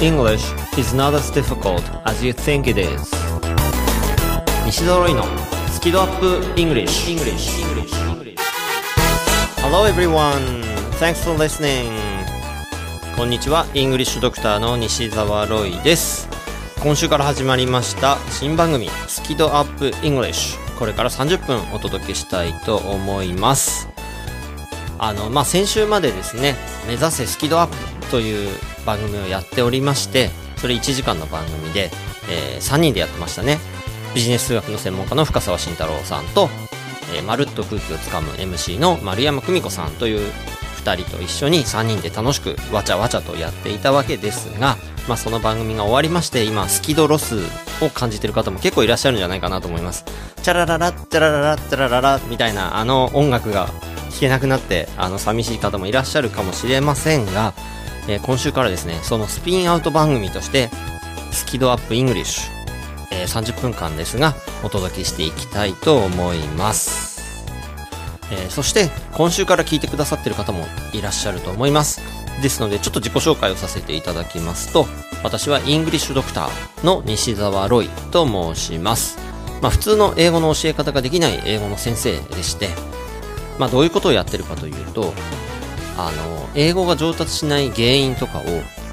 English is not as difficult as you think it is 西澤ロイのスキドアップ English, English. English. Hello everyone thanks for listening こんにちはイングリッシュドクターの西澤ロイです今週から始まりました新番組スキドアップ English これから30分お届けしたいと思いますあのまあ先週までですね目指せスキドアップという番組をやっておりましてそれ1時間の番組で、えー、3人でやってましたね。ビジネス数学の専門家の深澤慎太郎さんと、えー、まるっと空気をつかむ MC の丸山久美子さんという2人と一緒に3人で楽しくわちゃわちゃとやっていたわけですが、まあ、その番組が終わりまして今スキドロスを感じてる方も結構いらっしゃるんじゃないかなと思います。チャラララッチャラララチャラララみたいなあの音楽が聴けなくなってあの寂しい方もいらっしゃるかもしれませんが、えー、今週からですねそのスピンアウト番組としてスキドアップイングリッシュ、えー、30分間ですがお届けしていきたいと思います。えー、そして今週から聞いてくださってる方もいらっしゃると思います。ですのでちょっと自己紹介をさせていただきますと私はイングリッシュドクターの西澤ロイと申します。まあ普通の英語の教え方ができない英語の先生でしてまあどういうことをやってるかというとあの英語が上達しない原因とかを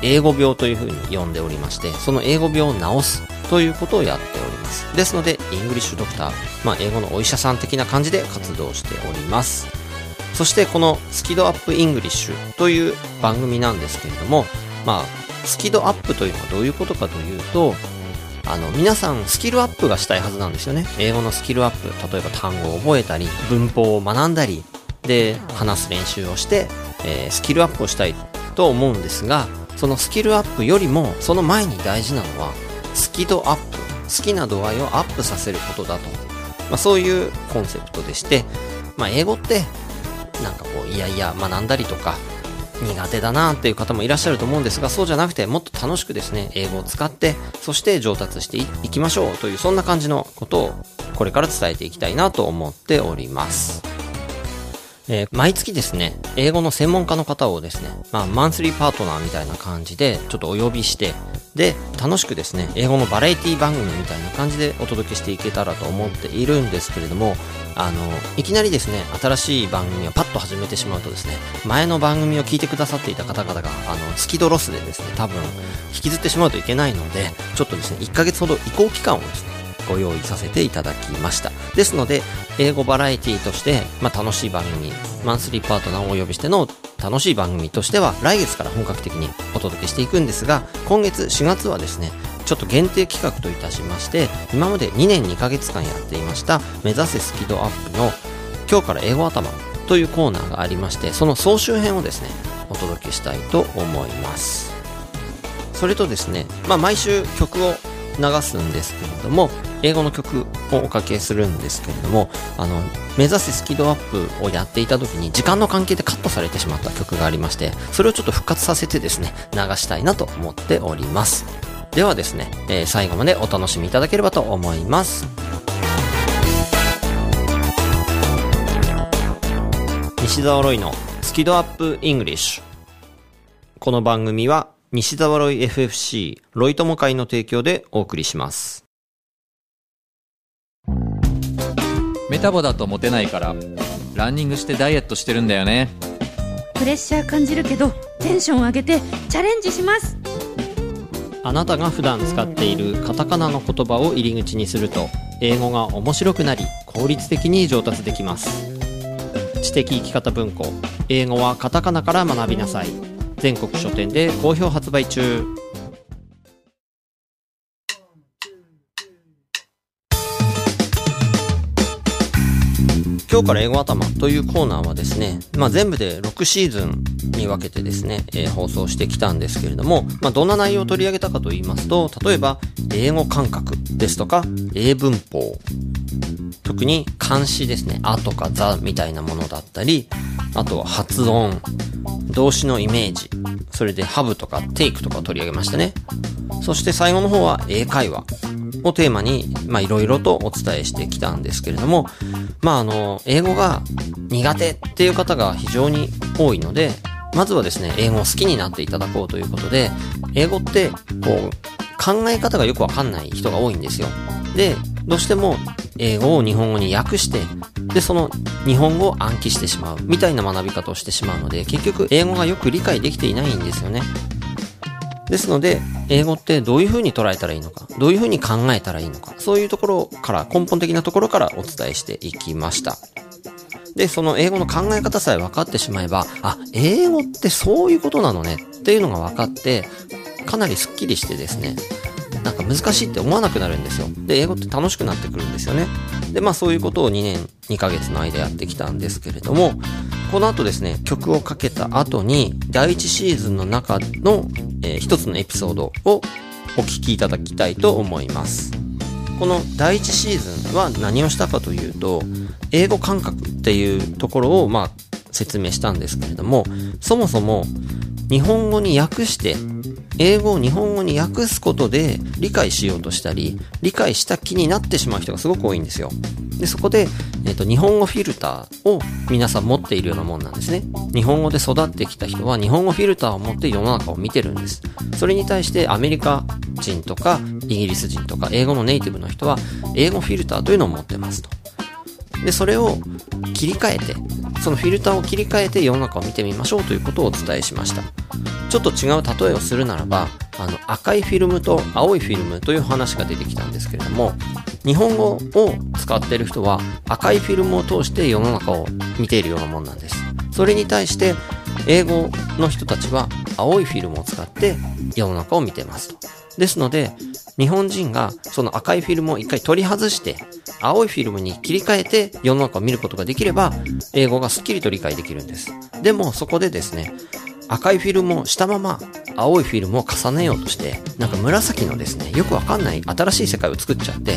英語病というふうに呼んでおりましてその英語病を治すということをやっております。ですので、イングリッシュドクター、まあ、英語のお医者さん的な感じで活動しております。そして、このスキドアップイングリッシュという番組なんですけれども、まあ、スキドアップというのはどういうことかというと、あの、皆さんスキルアップがしたいはずなんですよね。英語のスキルアップ、例えば単語を覚えたり、文法を学んだり、で、話す練習をして、えー、スキルアップをしたいと思うんですが、そのスキルアップよりも、その前に大事なのは、スキドアップ好きな度合いをアップさせることだと、まあ、そういうコンセプトでして、まあ、英語ってなんかこういやいや学んだりとか苦手だなっていう方もいらっしゃると思うんですがそうじゃなくてもっと楽しくですね英語を使ってそして上達していきましょうというそんな感じのことをこれから伝えていきたいなと思っております。えー、毎月ですね、英語の専門家の方をですね、まあ、マンスリーパートナーみたいな感じで、ちょっとお呼びして、で、楽しくですね、英語のバラエティ番組みたいな感じでお届けしていけたらと思っているんですけれども、あの、いきなりですね、新しい番組をパッと始めてしまうとですね、前の番組を聞いてくださっていた方々が、あの、スキドロスでですね、多分、引きずってしまうといけないので、ちょっとですね、1ヶ月ほど移行期間をですね、ご用意させていただきました。ですので、英語バラエティとして、まあ、楽しい番組、マンスリーパートナーをお呼びしての楽しい番組としては、来月から本格的にお届けしていくんですが、今月4月はですね、ちょっと限定企画といたしまして、今まで2年2ヶ月間やっていました、目指せスキドアップの今日から英語頭というコーナーがありまして、その総集編をですね、お届けしたいと思います。それとですね、まあ、毎週曲を流すんですけれども、英語の曲をおかけするんですけれども、あの、目指せスキドアップをやっていた時に時間の関係でカットされてしまった曲がありまして、それをちょっと復活させてですね、流したいなと思っております。ではですね、えー、最後までお楽しみいただければと思います。西澤ロイのスキドアップイングリッシュ。この番組は西澤ロイ FFC ロイ友会の提供でお送りします。メタボだとモテないからランニングしてダイエットしてるんだよね。プレッシャー感じるけどテンション上げてチャレンジします。あなたが普段使っているカタカナの言葉を入り口にすると英語が面白くなり効率的に上達できます。知的生き方文庫英語はカタカナから学びなさい。全国書店で好評発売中今日から英語頭というコーナーはですね、まあ、全部で6シーズンに分けてですね、えー、放送してきたんですけれども、まあ、どんな内容を取り上げたかと言いますと、例えば、英語感覚ですとか、英文法、特に漢詩ですね、あとかザみたいなものだったり、あとは発音、動詞のイメージ、それでハブとかテイクとかを取り上げましたね。そして最後の方は英会話をテーマに、まあいろいろとお伝えしてきたんですけれども、まああの、英語が苦手っていう方が非常に多いので、まずはですね、英語を好きになっていただこうということで、英語って、こう、考え方がよくわかんない人が多いんですよ。で、どうしても英語を日本語に訳して、で、その日本語を暗記してしまう、みたいな学び方をしてしまうので、結局英語がよく理解できていないんですよね。ですので、英語ってどういう風に捉えたらいいのか、どういう風に考えたらいいのか、そういうところから、根本的なところからお伝えしていきました。で、その英語の考え方さえ分かってしまえば、あ、英語ってそういうことなのねっていうのが分かって、かなりスッキリしてですね、なんか難しいって思わなくなるんですよ。で、英語って楽しくなってくるんですよね。で、まあそういうことを2年2ヶ月の間やってきたんですけれども、この後ですね、曲をかけた後に、第1シーズンの中の、えー一つのエピソードをお聞きいただきたいと思います。この第1シーズンは何をしたかというと、英語感覚っていうところを、まあ、説明したんですけれども、そもそも、日本語に訳して、英語を日本語に訳すことで理解しようとしたり、理解した気になってしまう人がすごく多いんですよ。で、そこで、えっ、と、日本語フィルターを皆さん持っているようなもんなんですね。日本語で育ってきた人は日本語フィルターを持って世の中を見てるんです。それに対してアメリカ人とかイギリス人とか英語のネイティブの人は英語フィルターというのを持ってますと。で、それを切り替えて、そのフィルターを切り替えて世の中を見てみましょうということをお伝えしました。ちょっと違う例えをするならば、あの、赤いフィルムと青いフィルムという話が出てきたんですけれども、日本語を使っている人は赤いフィルムを通して世の中を見ているようなもんなんです。それに対して、英語の人たちは青いフィルムを使って世の中を見てますと。ですので、日本人がその赤いフィルムを一回取り外して、青いフィルムに切り替えて世の中を見ることができれば、英語がスッキリと理解できるんです。でもそこでですね、赤いフィルムをしたまま青いフィルムを重ねようとして、なんか紫のですね、よくわかんない新しい世界を作っちゃって、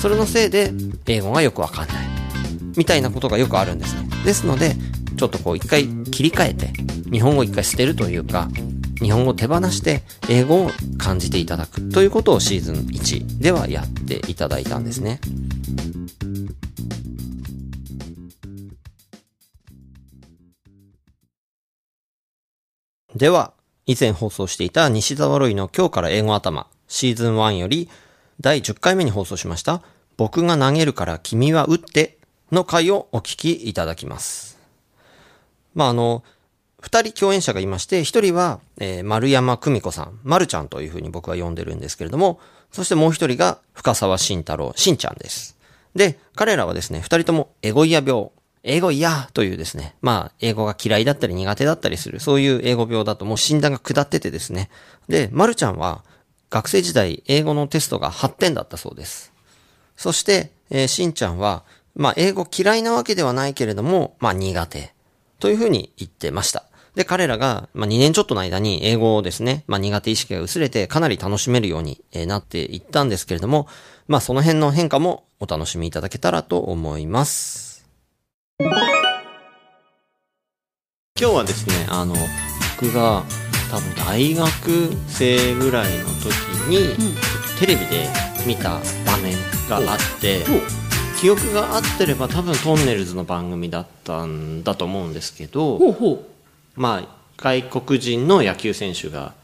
それのせいで英語がよくわかんない。みたいなことがよくあるんですね。ですので、ちょっとこう一回切り替えて、日本語を一回捨てるというか、日本語を手放して英語を感じていただくということをシーズン1ではやっていただいたんですね。では、以前放送していた西澤ロイの今日から英語頭シーズン1より第10回目に放送しました僕が投げるから君は打っての回をお聞きいただきます。まあ、あの、二人共演者がいまして、一人は、えー丸山久美子さん、丸ちゃんというふうに僕は呼んでるんですけれども、そしてもう一人が深沢慎太郎、しんちゃんです。で、彼らはですね、二人ともエゴイヤ病、英語嫌というですね、まあ、英語が嫌いだったり苦手だったりする、そういう英語病だともう診断が下っててですね。で、丸ちゃんは、学生時代、英語のテストが8点だったそうです。そして、えーしんちゃんは、まあ、英語嫌いなわけではないけれども、まあ、苦手。というふうに言ってました。で、彼らが、まあ、2年ちょっとの間に英語をですね、まあ、苦手意識が薄れて、かなり楽しめるようになっていったんですけれども、まあ、その辺の変化もお楽しみいただけたらと思います。今日はですね、あの、僕が多分大学生ぐらいの時に、ちょっとテレビで見た場面があって、記憶が合ってれば多分トンネルズの番組だったんだと思うんですけど、まあ、外国人の野球選手が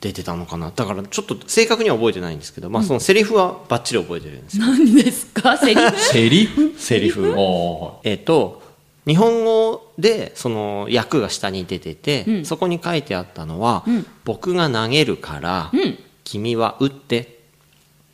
出てたのかな。だからちょっと正確には覚えてないんですけど、まあそのセリフはバッチリ覚えてるんですう。よ。何ですか？セリフ？セリフ？セリフ？おえっと、日本語でその訳が下に出てて、うんそこに書いてあったのは、うん僕が投げるから、うん君は打ってっ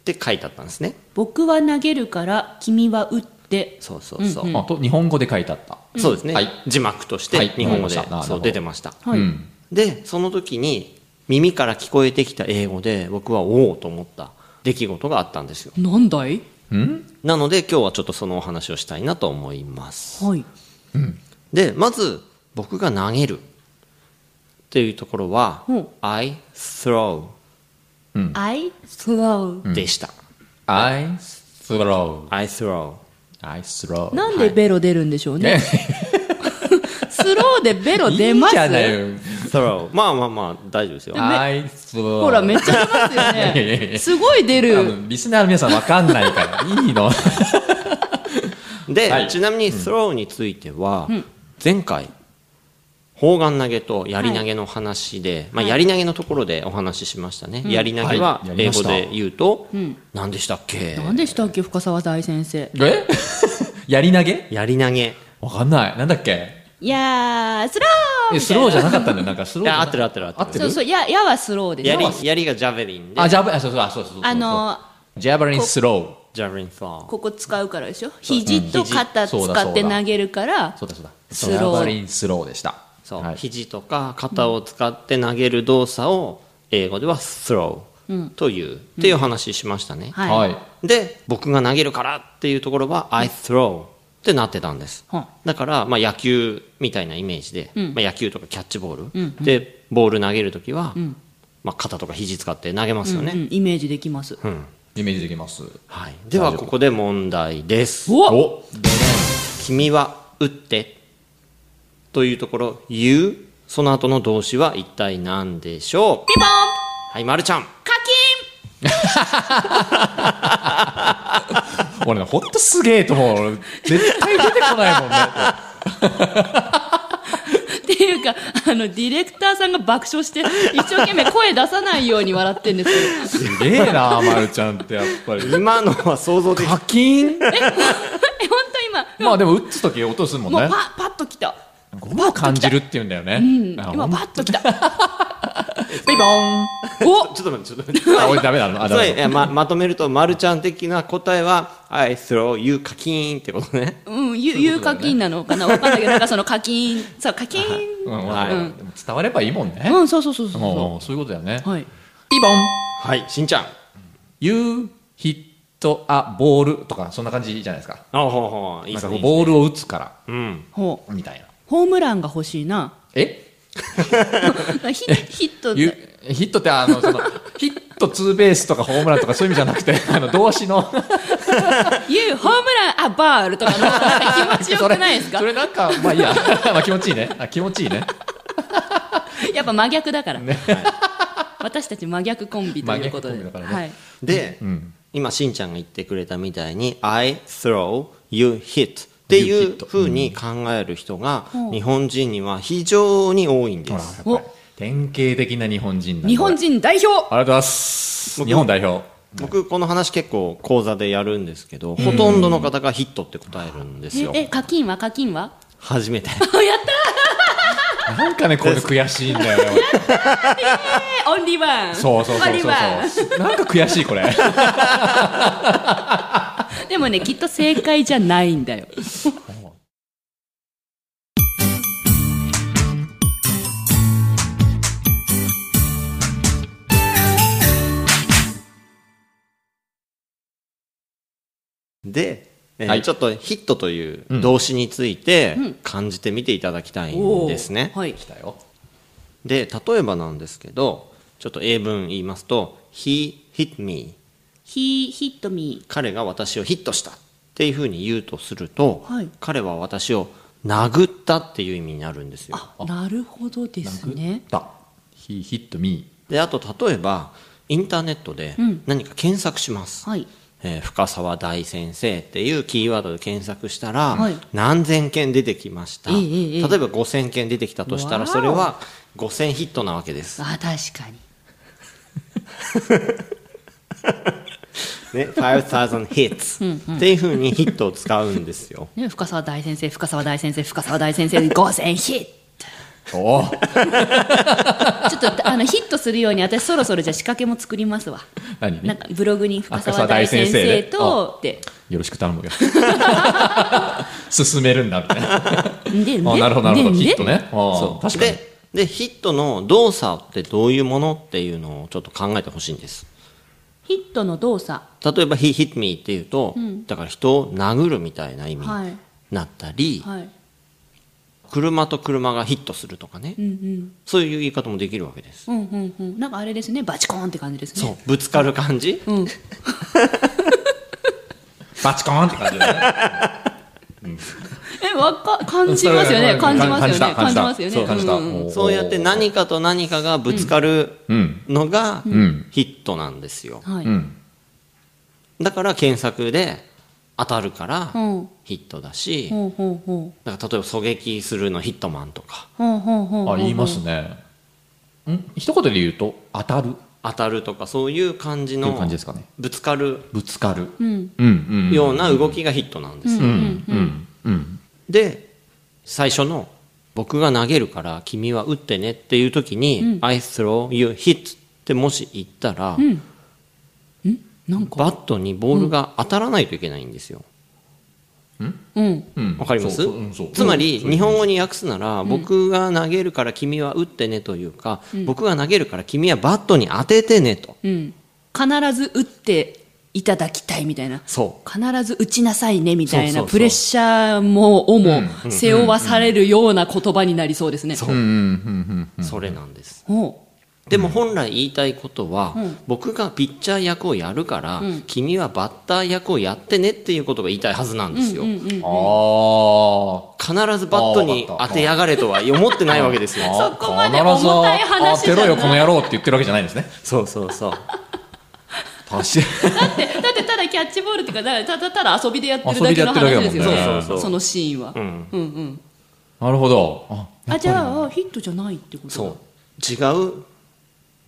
て書いてあったんですね。僕は投げるから君は打ってそうそうそう。うんうんあと日本語で書いてあった。そうですね、はい字幕としてはい日本語で、わかりましたそう出てました。はい、うん。で、その時に耳から聞こえてきた英語で僕はおおと思った出来事があったんですよ。なんだい？うん？なので今日はちょっとそのお話をしたいなと思います。はいで、まず僕が投げるっていうところはほう I throw I throw でした。I throw. I throw I throw. なんでベロ出るんでしょうね、ね、スローでベロい出ます？いじゃないまあまあまあ大丈夫ですよ。ほらめっちゃ出ますよいやいやいねや。すごい出あるのリスナーの皆さんわかんないから、いいの。で、はい。ちなみに throw については前回砲丸投げと槍投げの話で、まあ、槍投げのところでお話ししましたね、槍投げははい。やり英ました。語で言うと、何でしたっけ？何でしたっけ深澤大先生。え？やり投げ？槍投げ。わかんない。なんだっけ？いやー throwえ throw じゃなかったんだよ。なんか throw じゃないや合ってる合ってる合ってる。そうそう。ややは throw です。槍槍が javelin で。あジャブあそうそう。あそうそう。そうそう。あの javelinスロ javelin ファー。ここ使うからでしょ？肘と肩使って投げるからーそうだそうだ。 throw。javelin throw でした。そう、はい。肘とか肩を使って投げる動作を英語では throw という、っていう話しましたね、はい。はい。で僕が投げるからっていうところは I throw ってなってたんです、はだから、まあ、野球みたいなイメージで、まあ、野球とかキャッチボール、でボール投げるときは、まあ、肩とか肘使って投げますよね、うんイメージできます。うん。イメージできます。はい、ではここで問題です。おお君は打ってというところ言う？その後の動詞は一体何でしょう？ピンポン。はい、まるちゃん。課金 俺ねほんとすげえと思う。俺絶対出てこないもんね。っていうかあのディレクターさんが爆笑して一生懸命声出さないように笑ってんですけどすげえなまるちゃんってやっぱり。今のは想像でき課金？え本当今まあでも打つ時音するもんね。もうパパッときた。ゴムを感じるって言うんだよね、うん。あ今パッときた ピンポンおちょっと待って、ちょっと待って。あ俺ダメなのあダメえままとめると、まるちゃん的な答えは、I throw you 課金ってことね。うん、ゆ有課金なのかな？わかんないけど、なんかその 課金、そう、課金。うんはい伝わればいいもんね、うん、そうそうそうそううんそそういうことだよね、う。はい。ピボンはい、しんちゃん。You hit a ball とかそんな感じじゃないですかあほうほう、いいね。ボールを打つからうん。ほう。みたいなホームランが欲しいな。え？ヒ ヒットゆヒットってあのその ヒットツーベースとかホームランとかそういう意味じゃなくてあの動詞の。ユーホームラン、あ、バールとかの、なんか気持ちよくないですか？それそれなんかまあいいや。まあ気持ちいいね。あ気持ちいいね。やっぱ真逆だから。ね。私たち真逆コンビということで。真逆コンビだからね。はい。で、ん。今、しんちゃんが言ってくれたみたいに、I throw, you hit っていうふうに考える人が、日本人には非常に多いんです。典型的な日本人日本人代表。ありがとうございます。僕日本代表。僕、この話結構講座でやるんですけど、ほとんどの方がヒットって答えるんですよ。え、え課金は？課金は？初めて。あ、やったなんかねこれ悔しいんだよ。オンリーワン。そうそうそうそうなんか悔しいこれ でもね、きっと正解じゃないんだよ。で、えーはいちょっとヒットという動詞について感じてみていただきたいんですね。はい。来たよで、例えばなんですけど、ちょっと英文言いますと、he hit me。He hit me. 彼が私をヒットしたっていうふうに言うとすると、はい彼は私を殴ったっていう意味になるんですよ。あ、なるほどですね。だ He hit me で、あと例えば、インターネットで何か検索します。はい。えー深沢大先生っていうキーワードで検索したら、はい何千件出てきました、ええええ例えば5000件出てきたとしたらそれは5000ヒットなわけです、あ、確かに。ね、5000 hits っていうふうにヒットを使うんですよ。ね、深沢大先生、深沢大先生、深沢大先生、5000ヒッおお。ト。ちょっと、あの、ヒットするように、私そろそろじゃあ仕掛けも作りますわ。何？なんか、ブログに深沢大大先生と、って。よろしく頼むよ。進めるんだみたいな。あなるほどなるほど。でヒットね。あ。そう。確かに。ででヒットの動作ってどういうものっていうのをちょっと考えてほしいんですヒットの動作。例えば「he hit me」っていうと、だから人を殴るみたいな意味はいになったり、はい。車と車がヒットするとかね、うんうん。そういう言い方もできるわけです、うんうんうん。なんかあれですね、バチコーンって感じですね。そうぶつかる感じ、うん。バチコーンって感じだねえ、わか、感じますよね。感じますよね。感じますよね。そうやって何かと何かがぶつかるうん。のがん。ヒットなんですよ。だから検索で当たるからうん。ヒットだし、ほうほうほだから例えば狙撃するのヒットマンとか。うほうほうほうほう。あ言いますね。ん？一言で言うと当たる？当たるとかそういう感じっていうの感じですかね。ぶつかる。ぶつかる。うん。うんうんような動きがヒットなんですよ、うんうんうんで最初の「僕が投げるから君は打ってね」っていう時に「I throw you hit」ってもし言ったら、なんか。バットにボールが当たらないといけないんですよ。うん。うん。わかります？つまり日本語に訳すなら、僕が投げるから君は打ってねというか、僕が投げるから君はバットに当ててねと、うん。必ず打っていただきたいみたいな。そ必ず打ちなさいねみたいなプレッシャーもをも背負わされるような言葉になりそうですね。そううん。うん。うん。う、それなんです。ほでも本来言いたいことは、僕がピッチャー役をやるから、君はバッター役をやってねっていうことが言いたいはずなんですよ、うん。あ必ずバットに当てやがれとは思ってないわけですよあそこまで重たい話じゃない当てろよこの野郎って言ってるわけじゃないん。ですねそうそうそうだってだってただキャッチボールっていうかだただただ遊びでやってるだけの話ですよね。そうそうそう。そのシーンは。うん。うんうん。なるほど。ああじゃあヒットじゃないってことだ。そう。違う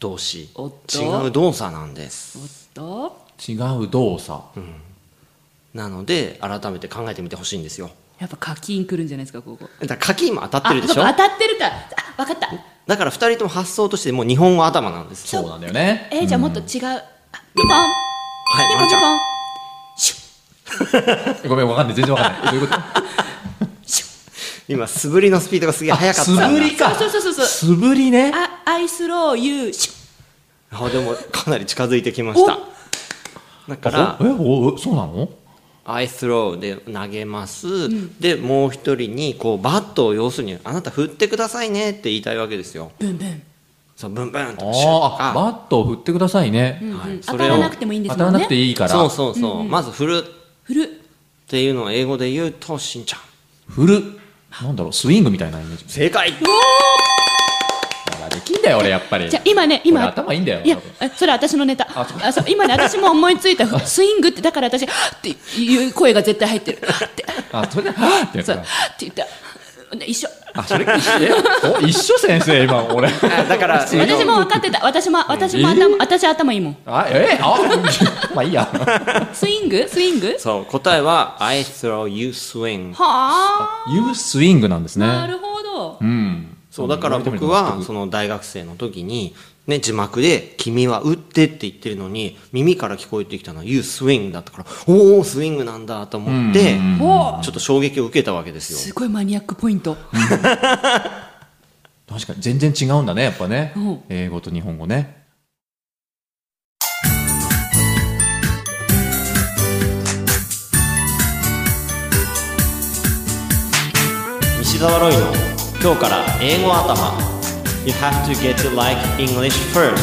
動詞。おっと。違う動作なんです。おっと。違う動作。なので改めて考えてみてほしいんですよ。やっぱ課金くるんじゃないですかここ。だから課金も当たってあるでしょ？当たってるか。あ分かった。だから二人とも発想としてもう日本語頭なんです。そうなんだよね。えーじゃあもっと違う。あピンポンはいピンポンピンポン。シュッ。ごめんわかんない。全然わかんない。どういうこと？今素振りのスピードがすげえ速かった。素振りか。そうそうそうそう。素振りね。あ、アイスローユーシュッあでもかなり近づいてきました。だからえおおそうなの？アイスローで投げます、でもう一人にこうバットを要するにあなた振ってくださいねって言いたいわけですよ。ブンブン。そうブンブンとかシュッとああかバットを振ってくださいね。はい、当それをたらなくてもいいんです当たらなもんね。くていいから。そうそうそう、まず振る。っ振る。ていうのを英語で言うとしんちゃん。振る。なんだろうスイングみたいなイメージ。正解。できんだよ俺やっぱり。じゃあ今ね、今。俺頭いいんだよいやそれ私のネタ。あそうあそう今ね、私も思いついた。スイングって、だから私、はっっていう声が絶対入ってる。はっって。あそれではぁってやつっって言った。ね一緒。あそれえ？お一緒先生今俺。あだから私も分かってた。私も、私も頭、私頭いいもん。あえ？あまあいいや。スイング？スイング？そう答えは I throw you swing. はユースイングなんですあ。ね。なるほど。うん。そうだから僕はその大学生の時に、ね、字幕で「君は打って」って言ってるのに耳から聞こえてきたのは「You swing」だったからおおスイングなんだと思って、うんおちょっと衝撃を受けたわけですよ。すごいマニアックポイント。確かに全然違うんだねやっぱね。うん。英語と日本語ね。西澤ロイの今日から英語頭 You have to get to like English first.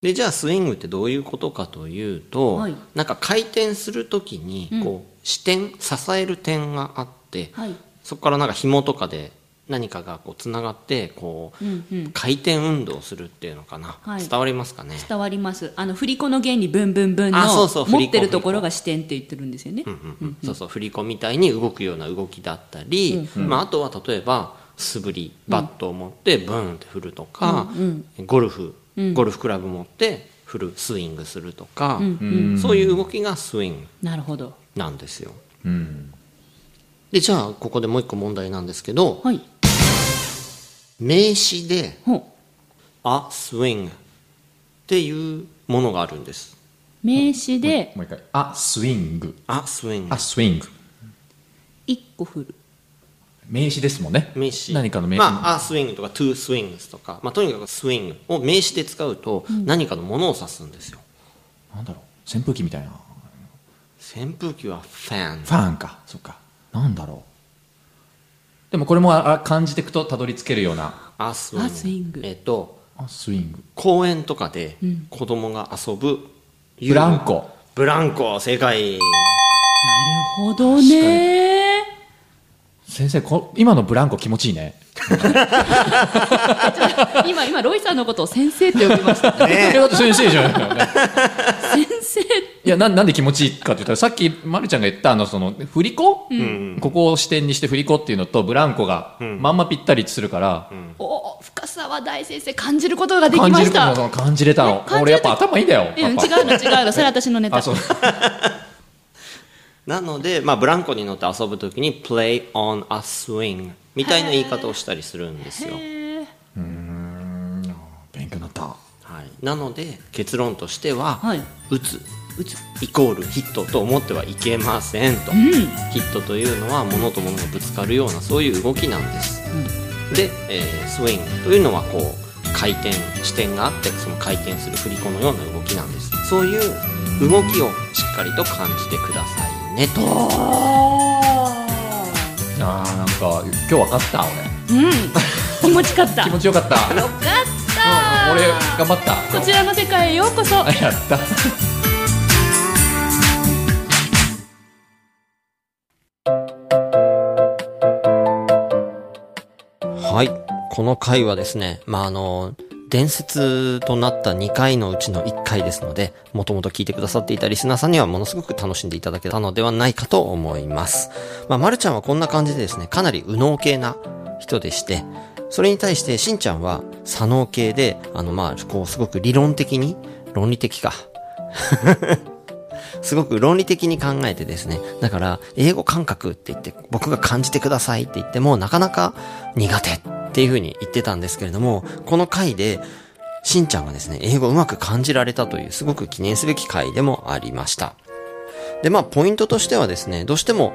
でじゃあスイングってどういうことかというと、はい。なんか回転するときにこう、支点支える点があって、はい。そこからなんか紐とかで何かがこうつながってこう、うんうん。回転運動をするっていうのかな、はい。伝わりますかね、伝わります。あの、振り子の原理、ブンブンブンの、あそうそう振り子持ってるところが視点って言ってるんですよね。うんうんうん。そうそう振り子みたいに動くような動きだったり、まあ、あとは例えば素振りバットを持ってブーンって振るとか、ゴルフゴルフクラブ持って振るスイングするとか、うん。そういう動きがスイングなるほど。なんですよ。うん。でじゃあここでもう一個問題なんですけどはい。名詞でほ「a swing」っていうものがあるんです。う。名詞で、もう一回 a swing「a swing」a swing 一個振る。名詞ですもんね。名詞。何かの名詞、まあ、 a swing とか two swings とか、まあ、とにかくスイングを名詞で使うと何かのものを指すんですよ、なんだろう。扇風機みたいな。扇風機はファンファンか。そっか。なんだろうでもこれもああ感じていくとたどり着けるような。アースウィングアースウィング。えっとあスイング。公園とかで子供が遊ぶ、ブランコ。ブランコ。正解。なるほどね。先生こ今のブランコ気持ちいいね 今、今、ロイさんのことを先生って呼びました。えだって先生じゃない。先生。いやななんで気持ちいいかって言ったらさっきまるちゃんが言ったあのその振り子、ここを視点にして振り子っていうのとブランコがまんまぴったりするから、お深沢大先生感じることができ感じるました。もの感じれたの。え感じる俺やっぱ頭いいんだようん、違うの違うの。それ私のネタ。あそうなので、まあ、ブランコに乗って遊ぶときに play on a swing みたいな言い方をしたりするんですよ。へー。勉強になった。はい、なので結論としては、はい。打つ。打つ。イコールヒットと思ってはいけませんと、ヒットというのは物と物がぶつかるようなそういう動きなんです、で、えースイングというのはこう回転視点があってその回転する振り子のような動きなんです。そういう動きをしっかりと感じてくださいねとあーなんか今日分かった？俺うん。気持ちかった。気持ちよかった よかった。俺頑張ったこちらの世界へようこそ。あやったはいこの回はですねまああの伝説となった2回のうちの1回ですので、もともと聞いてくださっていたリスナーさんにはものすごく楽しんでいただけたのではないかと思います。まあ、まるちゃんはこんな感じでですね、かなり右脳系な人でして、それに対してしんちゃんは左脳系で、あのまあ、こうすごく理論的に、論理的か。すごく論理的に考えてですね。だから、英語感覚って言って、僕が感じてくださいって言っても、なかなか苦手っていう風に言ってたんですけれども、この回で、しんちゃんがですね、英語をうまく感じられたという、すごく記念すべき回でもありました。で、まあ、ポイントとしてはですね、どうしても、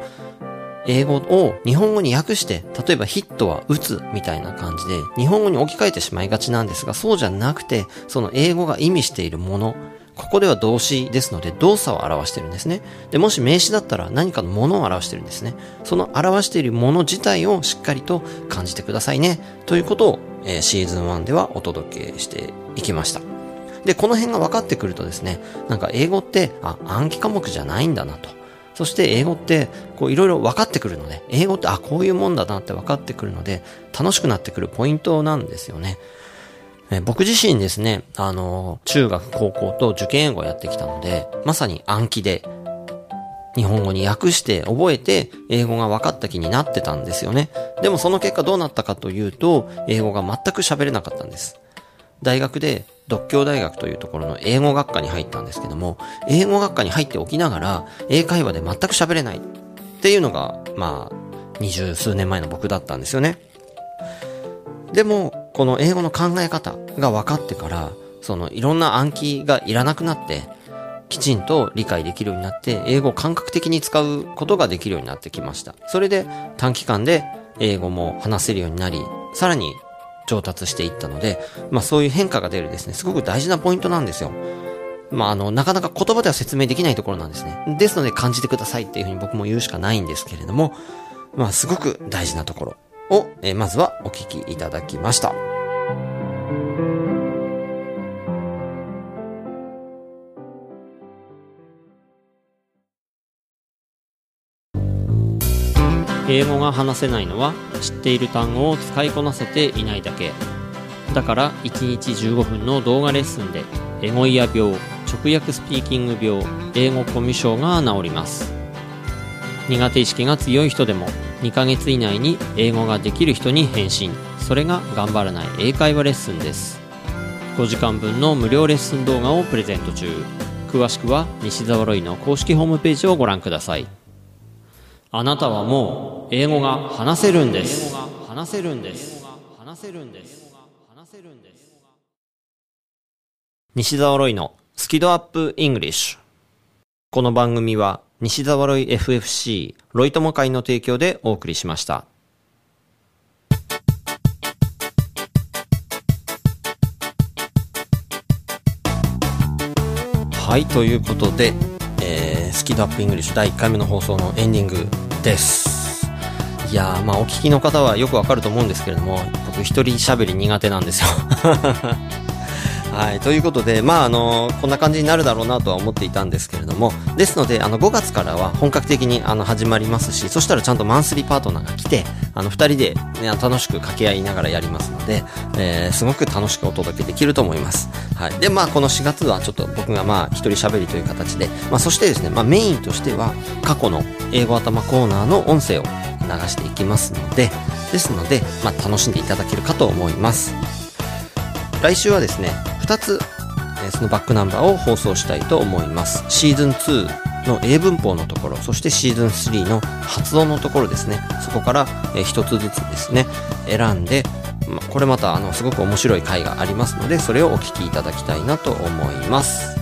英語を日本語に訳して、例えばヒットは打つみたいな感じで、日本語に置き換えてしまいがちなんですが、そうじゃなくて、その英語が意味しているもの、ここでは動詞ですので動作を表してるんですね。で、もし名詞だったら何かのものを表してるんですね。その表しているもの自体をしっかりと感じてくださいね。ということを、えーシーズン1ではお届けしていきました。で、この辺が分かってくるとですね、なんか英語って、あ、暗記科目じゃないんだなと。そして英語って、こういろいろ分かってくるので、英語って、あ、こういうもんだなって分かってくるので、楽しくなってくるポイントなんですよね。え僕自身ですね、あの、中学、高校と受験英語をやってきたので、まさに暗記で、日本語に訳して覚えて英語が分かった気になってたんですよね。でもその結果どうなったかというと、英語が全く喋れなかったんです。大学で独協大学というところの英語学科に入ったんですけども、英語学科に入っておきながら、英会話で全く喋れないっていうのが、まあ、二十数年前の僕だったんですよね。でも、この英語の考え方が分かってから、そのいろんな暗記がいらなくなって、きちんと理解できるようになって、英語を感覚的に使うことができるようになってきました。それで短期間で英語も話せるようになり、さらに上達していったので、まあそういう変化が出るですね、すごく大事なポイントなんですよ。まああの、なかなか言葉では説明できないところなんですね。ですので感じてくださいっていうふうに僕も言うしかないんですけれども、まあすごく大事なところを、えーまずはお聞きいただきました。英語が話せないのは知っている単語を使いこなせていないだけだから1日15分の動画レッスンでエゴイヤ病直訳スピーキング病英語コミュ障が治ります苦手意識が強い人でも2ヶ月以内に英語ができる人に返信それが頑張らない英会話レッスンです。5時間分の無料レッスン動画をプレゼント中。詳しくは西澤ロイの公式ホームページをご覧ください。あなたはもう英語が話せるんです。話せるんです。話せるんです。話せるんです。西澤ロイのスキドアップイングリッシュ。この番組は西澤ロイ FFC ロイ友会の提供でお送りしました。はいということで、えー、スキドアップイングリッシュ第1回目の放送のエンディングです。いやーまあお聞きの方はよくわかると思うんですけれども僕一人喋り苦手なんですよ。はい、ということで、まあ、あの、こんな感じになるだろうなとは思っていたんですけれども、ですので、あの、5月からは本格的に、あの、始まりますし、そしたらちゃんとマンスリーパートナーが来て、あの、二人で、ね、楽しく掛け合いながらやりますので、えー、すごく楽しくお届けできると思います。はい。で、まあ、この4月はちょっと僕がまあ、一人喋りという形で、まあ、そしてですね、まあ、メインとしては、過去の英語頭コーナーの音声を流していきますので、ですので、まあ、楽しんでいただけるかと思います。来週はですね、2つ、えそのバックナンバーを放送したいと思います。シーズン2の英文法のところ、そしてシーズン3の発音のところですね。そこから、え1つずつですね、選んで、まこれまたあのすごく面白い回がありますので、それをお聞きいただきたいなと思います。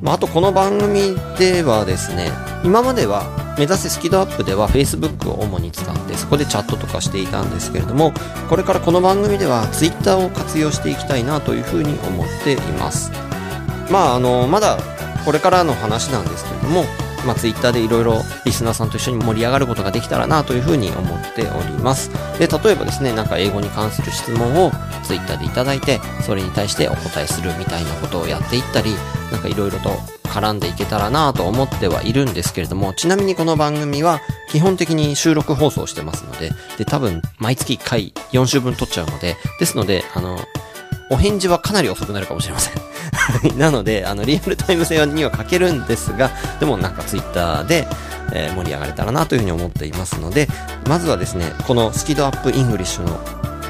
まあ、あとこの番組ではですね、今までは目指せスキドアップでは Facebook を主に使ってそこでチャットとかしていたんですけれども、これからこの番組では Twitter を活用していきたいなというふうに思っています。まああの、まだこれからの話なんですけれども、まあ、Twitter でいろいろリスナーさんと一緒に盛り上がることができたらなというふうに思っております。で、例えばですね、なんか英語に関する質問を Twitter でいただいて、それに対してお答えするみたいなことをやっていったり、なんかいろいろと絡んでいけたらなと思ってはいるんですけれども、ちなみにこの番組は基本的に収録放送してますので、で、多分毎月1回4週分撮っちゃうので、ですので、あの、お返事はかなり遅くなるかもしれません。なので、あの、リアルタイム性には欠けるんですが、でもなんかツイッターで、えー盛り上がれたらなというふうに思っていますので、まずはですね、このスキ度UPイングリッシュの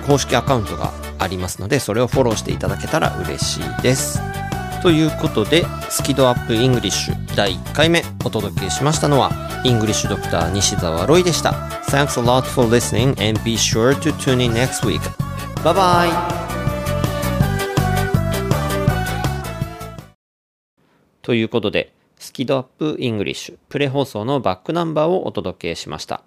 公式アカウントがありますので、それをフォローしていただけたら嬉しいです。ということで、スキ度UPイングリッシュ第1回目お届けしましたのは、イングリッシュドクター西澤ロイでした。Thanks a lot for listening and be sure to tune in next week. Bye bye! ということで、スキドアップイングリッシュプレ放送のバックナンバーをお届けしました。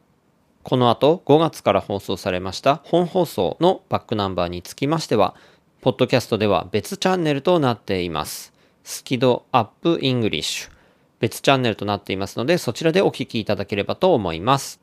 この後5月から放送されました本放送のバックナンバーにつきましては、ポッドキャストでは別チャンネルとなっています。スキドアップイングリッシュ。別チャンネルとなっていますので、そちらでお聞きいただければと思います。